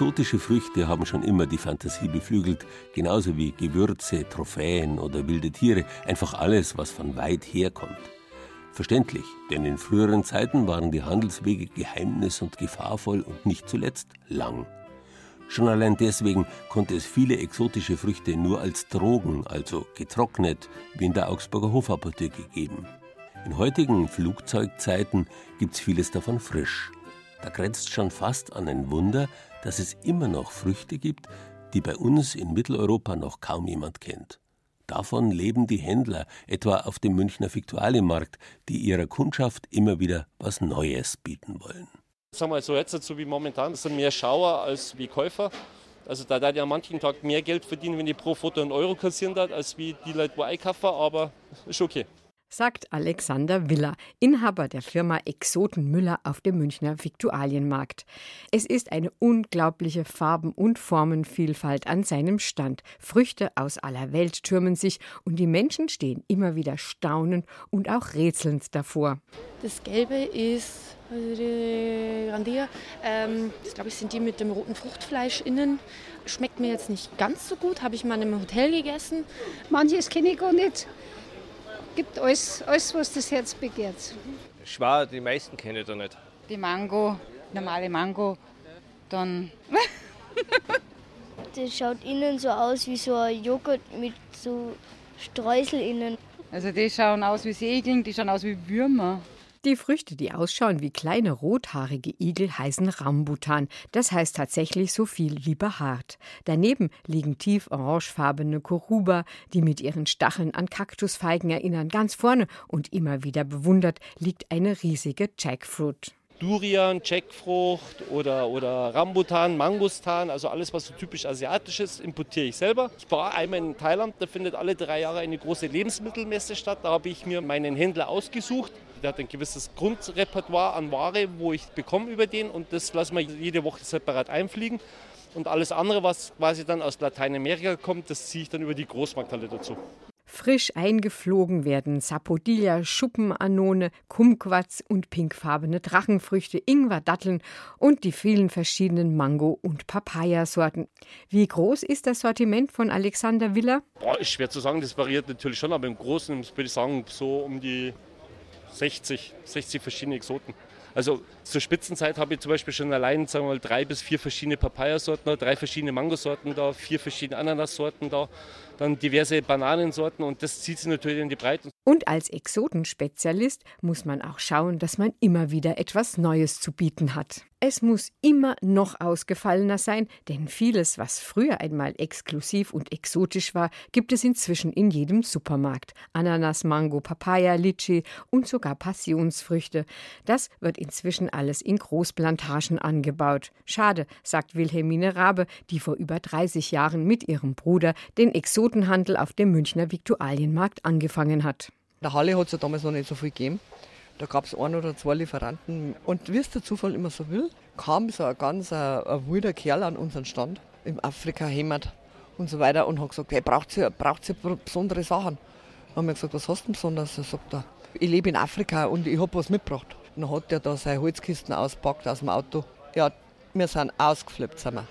Exotische Früchte haben schon immer die Fantasie beflügelt, genauso wie Gewürze, Trophäen oder wilde Tiere, einfach alles, was von weit herkommt. Verständlich, denn in früheren Zeiten waren die Handelswege geheimnis- und gefahrvoll und nicht zuletzt lang. Schon allein deswegen konnte es viele exotische Früchte nur als Drogen, also getrocknet, wie in der Augsburger Hofapotheke geben. In heutigen Flugzeugzeiten gibt's vieles davon frisch. Da grenzt schon fast an ein Wunder, dass es immer noch Früchte gibt, die bei uns in Mitteleuropa noch kaum jemand kennt. Davon leben die Händler, etwa auf dem Münchner Viktualienmarkt, die ihrer Kundschaft immer wieder was Neues bieten wollen. Sagen wir so jetzt, so wie momentan, sind mehr Schauer als wie Käufer. Also da da ja an manchen Tag mehr Geld verdienen, wenn ich pro Foto einen Euro kassieren darf, als wie die Leute, wo einkaufen, aber ist okay sagt Alexander Willer, Inhaber der Firma Exoten Müller auf dem Münchner Viktualienmarkt. Es ist eine unglaubliche Farben- und Formenvielfalt an seinem Stand. Früchte aus aller Welt türmen sich und die Menschen stehen immer wieder staunend und auch rätselnd davor. Das Gelbe ist also die Grandia. Ähm, das glaube ich sind die mit dem roten Fruchtfleisch innen. Schmeckt mir jetzt nicht ganz so gut, habe ich mal in einem Hotel gegessen. Manches kenne ich gar nicht gibt alles, alles, was das Herz begehrt. Schwer, die meisten kenne ich da nicht. Die Mango, normale Mango, dann. das schaut innen so aus wie so ein Joghurt mit so Streusel innen. Also die schauen aus wie Segeln, die schauen aus wie Würmer. Die Früchte, die ausschauen wie kleine rothaarige Igel, heißen Rambutan. Das heißt tatsächlich so viel wie behaart. Daneben liegen tief orangefarbene Koruba, die mit ihren Stacheln an Kaktusfeigen erinnern. Ganz vorne und immer wieder bewundert liegt eine riesige Jackfruit. Durian, Jackfrucht oder, oder Rambutan, Mangustan, also alles, was so typisch asiatisch ist, importiere ich selber. Ich war einmal in Thailand, da findet alle drei Jahre eine große Lebensmittelmesse statt. Da habe ich mir meinen Händler ausgesucht. Der hat ein gewisses Grundrepertoire an Ware, wo ich bekomme über den und das lassen wir jede Woche separat einfliegen. Und alles andere, was quasi dann aus Lateinamerika kommt, das ziehe ich dann über die Großmarkthalle dazu. Frisch eingeflogen werden Sapodilla, Schuppenanone, Kumquats und pinkfarbene Drachenfrüchte, Ingwer, Datteln und die vielen verschiedenen Mango- und Papayasorten. Wie groß ist das Sortiment von Alexander Willer? Boah, ist schwer zu sagen, das variiert natürlich schon, aber im Großen würde ich sagen, so um die 60, 60 verschiedene Exoten. Also zur Spitzenzeit habe ich zum Beispiel schon allein sagen wir mal, drei bis vier verschiedene Papayasorten da, drei verschiedene Mangosorten da, vier verschiedene Ananassorten da, dann diverse Bananensorten und das zieht sich natürlich in die Breite. Und als Exotenspezialist muss man auch schauen, dass man immer wieder etwas Neues zu bieten hat. Es muss immer noch ausgefallener sein, denn vieles, was früher einmal exklusiv und exotisch war, gibt es inzwischen in jedem Supermarkt. Ananas, Mango, Papaya, Litschi und sogar Passionsfrüchte. Das wird inzwischen alles in Großplantagen angebaut. Schade, sagt Wilhelmine Rabe, die vor über 30 Jahren mit ihrem Bruder den Exotenhandel auf dem Münchner Viktualienmarkt angefangen hat. In der Halle hat es ja damals noch nicht so viel gegeben. Da gab es ein oder zwei Lieferanten. Und wie es der Zufall immer so will, kam so ein ganz ein, ein wilder Kerl an unseren Stand im Afrika-Heimat und so weiter und hat gesagt, hey, braucht ihr, braucht ihr besondere Sachen? Dann haben wir gesagt, was hast du denn besonders? Er sagt ich lebe in Afrika und ich habe was mitgebracht. Dann hat er da seine Holzkisten auspackt aus dem Auto. Ja, wir sind ausgeflippt. Sind wir.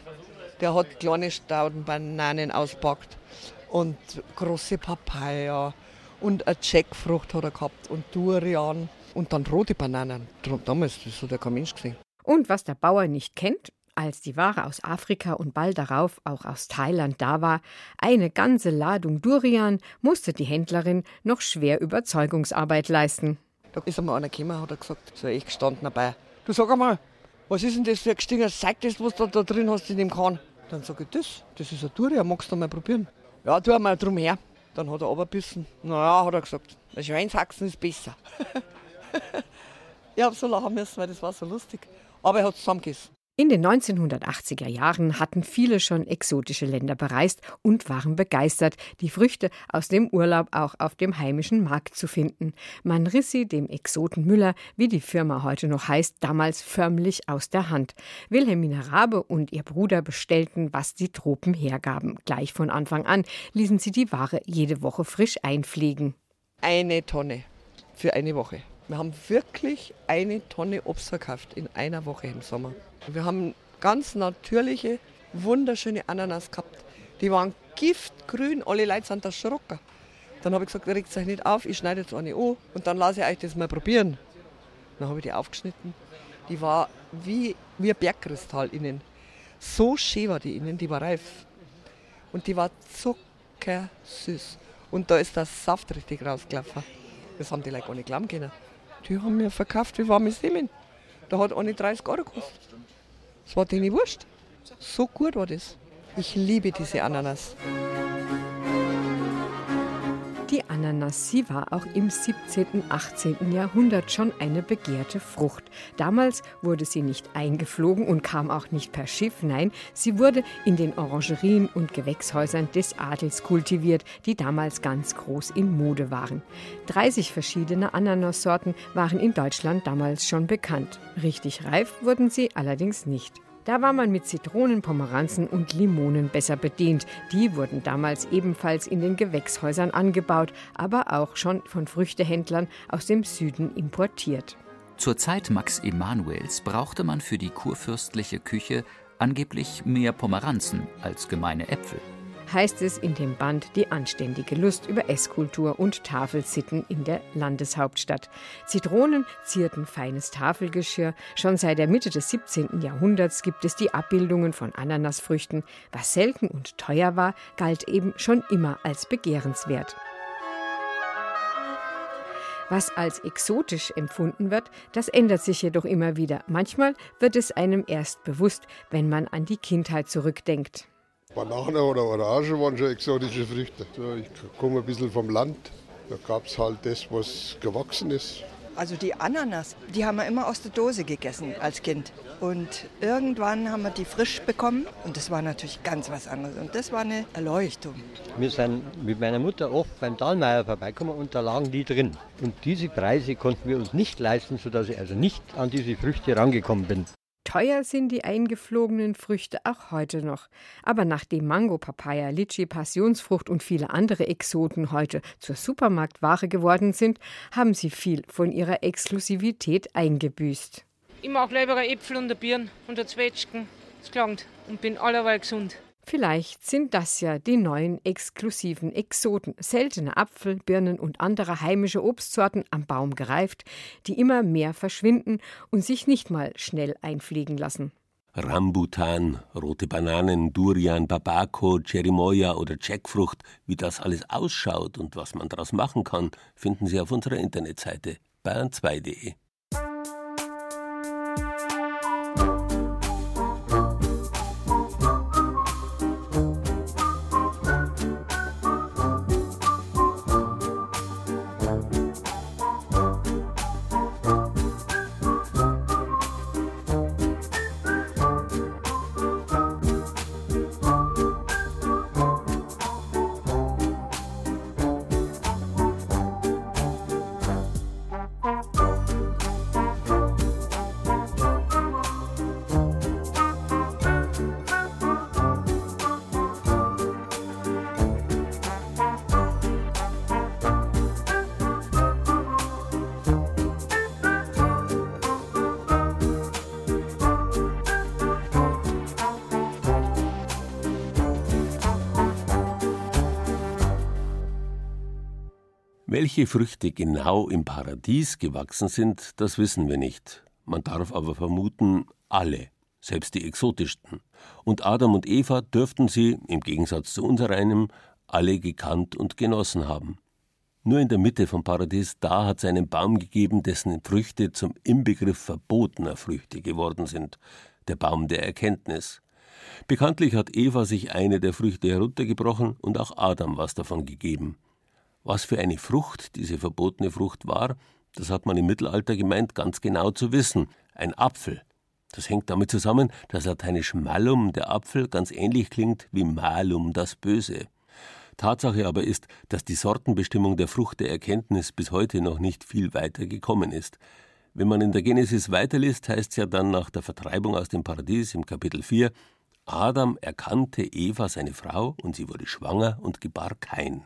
Der hat kleine Staudenbananen auspackt und große Papaya und eine Jackfrucht hat er gehabt und Durian und dann rote Bananen. Damals, das hat ja kein Mensch gesehen. Und was der Bauer nicht kennt, als die Ware aus Afrika und bald darauf auch aus Thailand da war, eine ganze Ladung Durian, musste die Händlerin noch schwer Überzeugungsarbeit leisten. Ist einmal einer gekommen, hat er gesagt, so echt gestanden dabei. Du sag einmal, was ist denn das für ein Gestinger? Zeig das, was du da drin hast in dem Kahn. Dann sage ich, das, das ist ein Durian, magst du mal probieren? Ja, tu einmal drum her. Dann hat er abgebissen. Naja, hat er gesagt, der Schweinshaxen ist besser. ich habe so lachen müssen, weil das war so lustig. Aber er hat es zusammengegessen. In den 1980er Jahren hatten viele schon exotische Länder bereist und waren begeistert, die Früchte aus dem Urlaub auch auf dem heimischen Markt zu finden. Man riss sie dem Exoten Müller, wie die Firma heute noch heißt, damals förmlich aus der Hand. Wilhelmine Rabe und ihr Bruder bestellten, was die Tropen hergaben. Gleich von Anfang an ließen sie die Ware jede Woche frisch einfliegen. Eine Tonne für eine Woche. Wir haben wirklich eine Tonne Obst verkauft in einer Woche im Sommer. Wir haben ganz natürliche, wunderschöne Ananas gehabt. Die waren giftgrün, alle Leute sind erschrocken. Dann habe ich gesagt, regt euch nicht auf, ich schneide jetzt eine an und dann lasse ich euch das mal probieren. Dann habe ich die aufgeschnitten. Die war wie, wie ein Bergkristall innen. So schön war die innen, die war reif. Und die war zuckersüß. Und da ist der Saft richtig rausgelaufen. Das haben die Leute gar nicht glauben können. Die haben mir verkauft wie warme Semmeln. Da hat eine 30 Euro gekostet. Das war denen wurscht. So gut war das. Ich liebe diese Ananas. Die Ananas, sie war auch im 17. und 18. Jahrhundert schon eine begehrte Frucht. Damals wurde sie nicht eingeflogen und kam auch nicht per Schiff, nein, sie wurde in den Orangerien und Gewächshäusern des Adels kultiviert, die damals ganz groß in Mode waren. 30 verschiedene Ananassorten waren in Deutschland damals schon bekannt. Richtig reif wurden sie allerdings nicht. Da war man mit Zitronen, Pomeranzen und Limonen besser bedient. Die wurden damals ebenfalls in den Gewächshäusern angebaut, aber auch schon von Früchtehändlern aus dem Süden importiert. Zur Zeit Max Emanuels brauchte man für die kurfürstliche Küche angeblich mehr Pomeranzen als gemeine Äpfel heißt es in dem Band Die anständige Lust über Esskultur und Tafelsitten in der Landeshauptstadt. Zitronen zierten feines Tafelgeschirr. Schon seit der Mitte des 17. Jahrhunderts gibt es die Abbildungen von Ananasfrüchten. Was selten und teuer war, galt eben schon immer als begehrenswert. Was als exotisch empfunden wird, das ändert sich jedoch immer wieder. Manchmal wird es einem erst bewusst, wenn man an die Kindheit zurückdenkt. Banane oder Orange waren schon exotische Früchte. Ich komme ein bisschen vom Land. Da gab es halt das, was gewachsen ist. Also die Ananas, die haben wir immer aus der Dose gegessen als Kind. Und irgendwann haben wir die frisch bekommen und das war natürlich ganz was anderes. Und das war eine Erleuchtung. Wir sind mit meiner Mutter oft beim Dahlmeier vorbeikommen und da lagen die drin. Und diese Preise konnten wir uns nicht leisten, sodass ich also nicht an diese Früchte rangekommen bin. Teuer sind die eingeflogenen Früchte auch heute noch. Aber nachdem Mango, Papaya, Litchi, Passionsfrucht und viele andere Exoten heute zur Supermarktware geworden sind, haben sie viel von ihrer Exklusivität eingebüßt. Ich mag lieber Äpfel und Birnen und Zwetschgen. Das klangt und bin allerweil gesund. Vielleicht sind das ja die neuen exklusiven Exoten, seltene Apfel, Birnen und andere heimische Obstsorten am Baum gereift, die immer mehr verschwinden und sich nicht mal schnell einfliegen lassen. Rambutan, rote Bananen, Durian, Babako, Cherimoya oder Jackfrucht, wie das alles ausschaut und was man daraus machen kann, finden Sie auf unserer Internetseite bayern2.de. Welche Früchte genau im Paradies gewachsen sind, das wissen wir nicht. Man darf aber vermuten, alle, selbst die exotischsten. Und Adam und Eva dürften sie, im Gegensatz zu unsereinem, alle gekannt und genossen haben. Nur in der Mitte vom Paradies, da hat es einen Baum gegeben, dessen Früchte zum Inbegriff verbotener Früchte geworden sind, der Baum der Erkenntnis. Bekanntlich hat Eva sich eine der Früchte heruntergebrochen und auch Adam was davon gegeben. Was für eine Frucht diese verbotene Frucht war, das hat man im Mittelalter gemeint, ganz genau zu wissen. Ein Apfel. Das hängt damit zusammen, dass lateinisch malum, der Apfel, ganz ähnlich klingt wie malum, das Böse. Tatsache aber ist, dass die Sortenbestimmung der Frucht der Erkenntnis bis heute noch nicht viel weiter gekommen ist. Wenn man in der Genesis weiterliest, heißt es ja dann nach der Vertreibung aus dem Paradies im Kapitel 4, Adam erkannte Eva seine Frau und sie wurde schwanger und gebar Kain.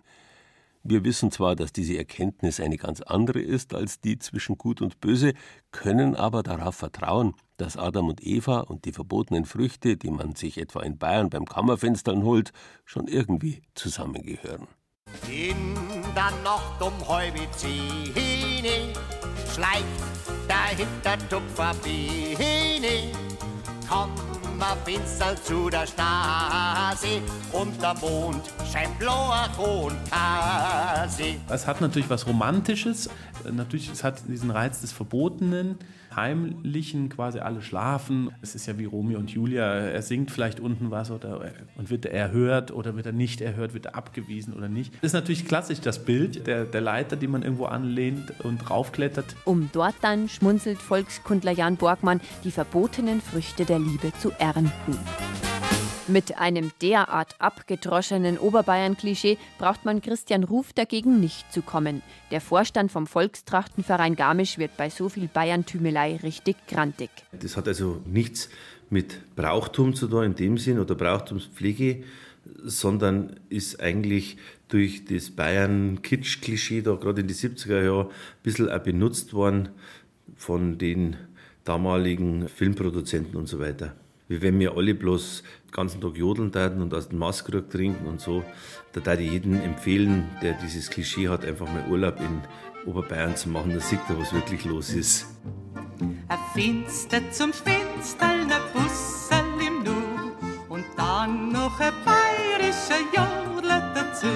Wir wissen zwar, dass diese Erkenntnis eine ganz andere ist als die zwischen Gut und Böse, können aber darauf vertrauen, dass Adam und Eva und die verbotenen Früchte, die man sich etwa in Bayern beim Kammerfenstern holt, schon irgendwie zusammengehören. In der Nacht um zehn schleicht der Hintertupfer Biene, kommt am Fenster zu der Straße und der Mond scheint blauer Kase. Es hat natürlich was Romantisches, natürlich es hat diesen Reiz des Verbotenen, Heimlichen, quasi alle schlafen. Es ist ja wie Romeo und Julia. Er singt vielleicht unten was oder, und wird er erhört oder wird er nicht erhört, wird er abgewiesen oder nicht. Das ist natürlich klassisch, das Bild der, der Leiter, die man irgendwo anlehnt und raufklettert. Um dort dann, schmunzelt Volkskundler Jan Borgmann, die verbotenen Früchte der Liebe zu ernten. Mit einem derart abgedroschenen Oberbayern-Klischee braucht man Christian Ruf dagegen nicht zu kommen. Der Vorstand vom Volkstrachtenverein Garmisch wird bei so viel Bayerntümelei richtig grantig. Das hat also nichts mit Brauchtum zu tun in dem Sinn oder Brauchtumspflege, sondern ist eigentlich durch das Bayern-Kitsch-Klischee da gerade in die 70er Jahre ein bisschen auch benutzt worden von den damaligen Filmproduzenten und so weiter wie wenn wir alle bloß den ganzen Tag jodeln taten und aus dem Maßkrug trinken und so. Da würde ich jedem empfehlen, der dieses Klischee hat, einfach mal Urlaub in Oberbayern zu machen. Da sieht er, was wirklich los ist. Ein Fenster zum Fenster, ein Bussel im Nu und dann noch ein bayerischer Jodler dazu.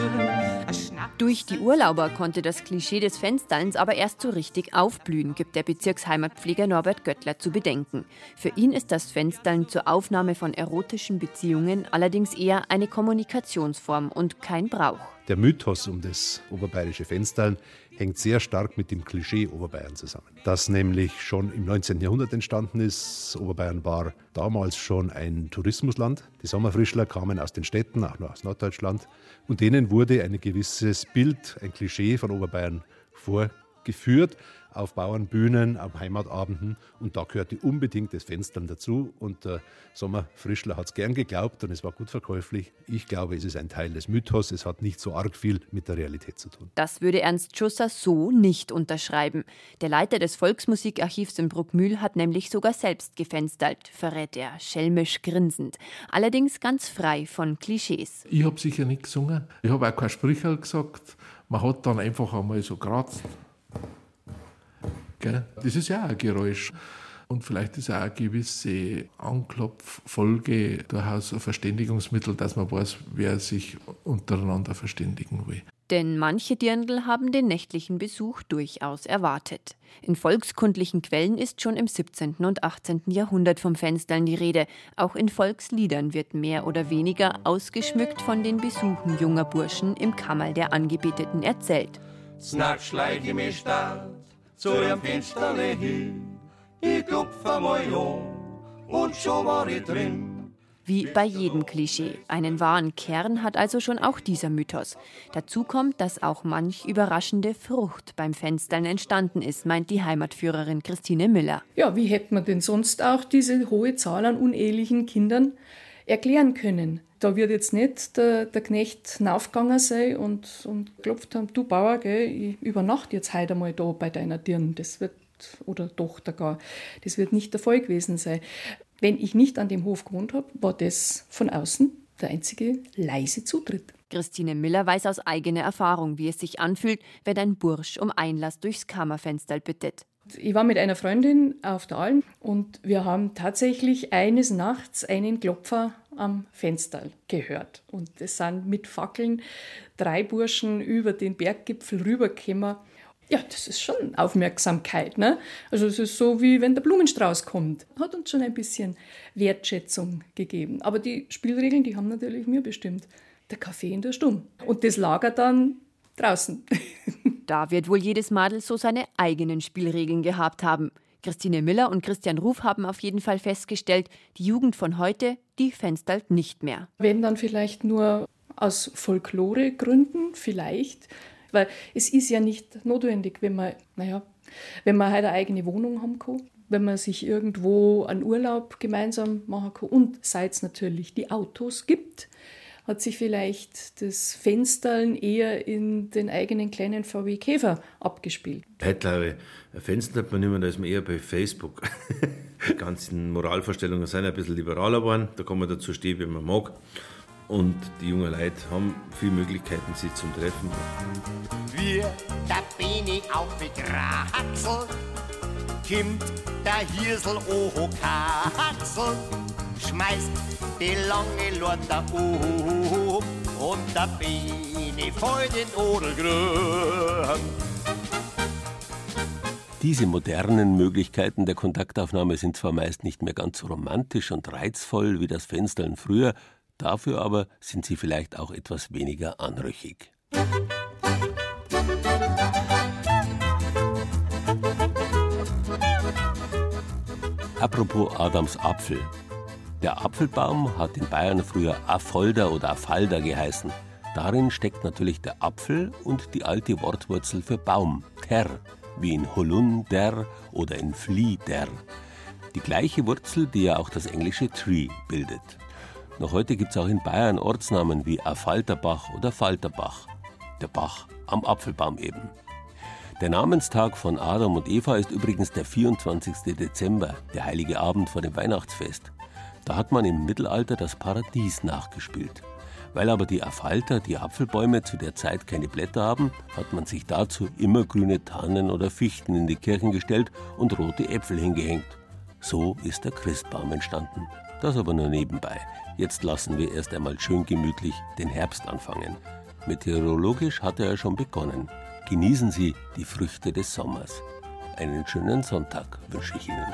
Durch die Urlauber konnte das Klischee des Fensterns aber erst so richtig aufblühen, gibt der Bezirksheimatpfleger Norbert Göttler zu bedenken. Für ihn ist das Fenstern zur Aufnahme von erotischen Beziehungen allerdings eher eine Kommunikationsform und kein Brauch. Der Mythos um das oberbayerische Fenstern hängt sehr stark mit dem Klischee Oberbayern zusammen. Das nämlich schon im 19. Jahrhundert entstanden ist. Oberbayern war damals schon ein Tourismusland. Die Sommerfrischler kamen aus den Städten, auch noch aus Norddeutschland. Und denen wurde ein gewisses Bild, ein Klischee von Oberbayern vorgeführt auf Bauernbühnen, auf Heimatabenden und da gehörte unbedingt das Fenstern dazu und der Sommerfrischler hat es gern geglaubt und es war gut verkäuflich. Ich glaube, es ist ein Teil des Mythos, es hat nicht so arg viel mit der Realität zu tun. Das würde Ernst Schusser so nicht unterschreiben. Der Leiter des Volksmusikarchivs in Bruckmühl hat nämlich sogar selbst gefenstert, verrät er, schelmisch grinsend. Allerdings ganz frei von Klischees. Ich habe sicher nicht gesungen, ich habe auch kein Sprüchel gesagt. Man hat dann einfach einmal so geratzt. Gell? Das ist ja auch ein Geräusch. Und vielleicht ist auch eine gewisse Anklopffolge durchaus ein Verständigungsmittel, dass man weiß, wer sich untereinander verständigen will. Denn manche Dirndl haben den nächtlichen Besuch durchaus erwartet. In volkskundlichen Quellen ist schon im 17. und 18. Jahrhundert vom Fenstern die Rede. Auch in Volksliedern wird mehr oder weniger ausgeschmückt von den Besuchen junger Burschen im Kammerl der Angebeteten erzählt. Snart schleich ich zu ihrem Fensterle hin. Ich klopfe mal an und schon war ich drin. Wie bei jedem Klischee. Einen wahren Kern hat also schon auch dieser Mythos. Dazu kommt, dass auch manch überraschende Frucht beim Fenstern entstanden ist, meint die Heimatführerin Christine Müller. Ja, wie hätte man denn sonst auch diese hohe Zahl an unehelichen Kindern erklären können? Da wird jetzt nicht der, der Knecht aufgegangen sein und, und klopft haben, du Bauer, gell, ich übernachte jetzt heute mal da bei deiner Dirn. Das wird, oder Tochter gar, das wird nicht der Fall gewesen sein. Wenn ich nicht an dem Hof gewohnt habe, war das von außen der einzige leise Zutritt. Christine Miller weiß aus eigener Erfahrung, wie es sich anfühlt, wenn ein Bursch um Einlass durchs Kammerfenster bittet. Ich war mit einer Freundin auf der Alm und wir haben tatsächlich eines Nachts einen Klopfer am Fenster gehört. Und es sind mit Fackeln drei Burschen über den Berggipfel rübergekommen. Ja, das ist schon Aufmerksamkeit. Ne? Also es ist so, wie wenn der Blumenstrauß kommt. Hat uns schon ein bisschen Wertschätzung gegeben. Aber die Spielregeln, die haben natürlich mir bestimmt. Der Kaffee in der Stumm. Und das Lager dann draußen. Da wird wohl jedes Madel so seine eigenen Spielregeln gehabt haben. Christine Miller und Christian Ruf haben auf jeden Fall festgestellt, die Jugend von heute, die fenstert nicht mehr. Wenn dann vielleicht nur aus Folkloregründen, vielleicht. Weil es ist ja nicht notwendig, wenn man, naja, wenn man halt eine eigene Wohnung haben kann, wenn man sich irgendwo einen Urlaub gemeinsam machen kann und seit es natürlich die Autos gibt, hat sich vielleicht das Fenstern eher in den eigenen kleinen VW Käfer abgespielt. Heute glaube ich, Fenster hat man nicht mehr, da ist man eher bei Facebook. Die ganzen Moralvorstellungen sind ein bisschen liberaler geworden, da kann man dazu stehen, wie man mag. Und die jungen Leute haben viele Möglichkeiten, sich zu treffen. Wir, da bin ich auf die Kraxel, kommt der Hirsel oho Kaxel, schmeißt die lange Lotte um und da bin ich voll den Odelgrün. Diese modernen Möglichkeiten der Kontaktaufnahme sind zwar meist nicht mehr ganz so romantisch und reizvoll wie das Fenstern früher, dafür aber sind sie vielleicht auch etwas weniger anrüchig. Apropos Adams Apfel. Der Apfelbaum hat in Bayern früher Affolder oder Affalder geheißen. Darin steckt natürlich der Apfel und die alte Wortwurzel für Baum, ter, wie in Holunder oder in Flieder. Die gleiche Wurzel, die ja auch das englische Tree bildet. Noch heute gibt es auch in Bayern Ortsnamen wie Affalterbach oder Falterbach. Der Bach am Apfelbaum eben. Der Namenstag von Adam und Eva ist übrigens der 24. Dezember, der heilige Abend vor dem Weihnachtsfest. Da hat man im Mittelalter das Paradies nachgespielt. Weil aber die Affalter, die Apfelbäume, zu der Zeit keine Blätter haben, hat man sich dazu immer grüne Tannen oder Fichten in die Kirchen gestellt und rote Äpfel hingehängt. So ist der Christbaum entstanden. Das aber nur nebenbei. Jetzt lassen wir erst einmal schön gemütlich den Herbst anfangen. Meteorologisch hat er schon begonnen. Genießen Sie die Früchte des Sommers. Einen schönen Sonntag wünsche ich Ihnen.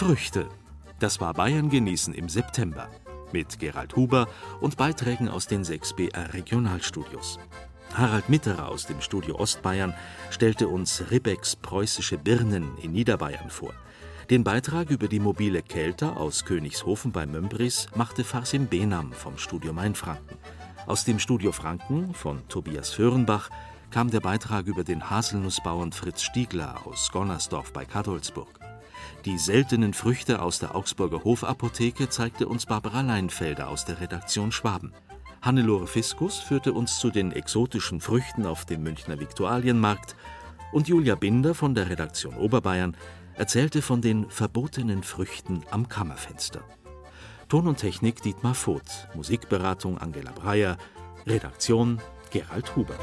Früchte. Das war Bayern genießen im September. Mit Gerald Huber und Beiträgen aus den sechs BR Regionalstudios. Harald Mitterer aus dem Studio Ostbayern stellte uns Ribbecks preußische Birnen in Niederbayern vor. Den Beitrag über die mobile Kelter aus Königshofen bei Mömbris machte Farsim Benam vom Studio Mainfranken. Aus dem Studio Franken von Tobias Föhrenbach kam der Beitrag über den Haselnussbauern Fritz Stiegler aus Gonnersdorf bei Kadolsburg. Die seltenen Früchte aus der Augsburger Hofapotheke zeigte uns Barbara Leinfelder aus der Redaktion Schwaben. Hannelore Fiskus führte uns zu den exotischen Früchten auf dem Münchner Viktualienmarkt und Julia Binder von der Redaktion Oberbayern erzählte von den verbotenen Früchten am Kammerfenster. Ton und Technik Dietmar Voth, Musikberatung Angela Breyer, Redaktion Gerald Huber.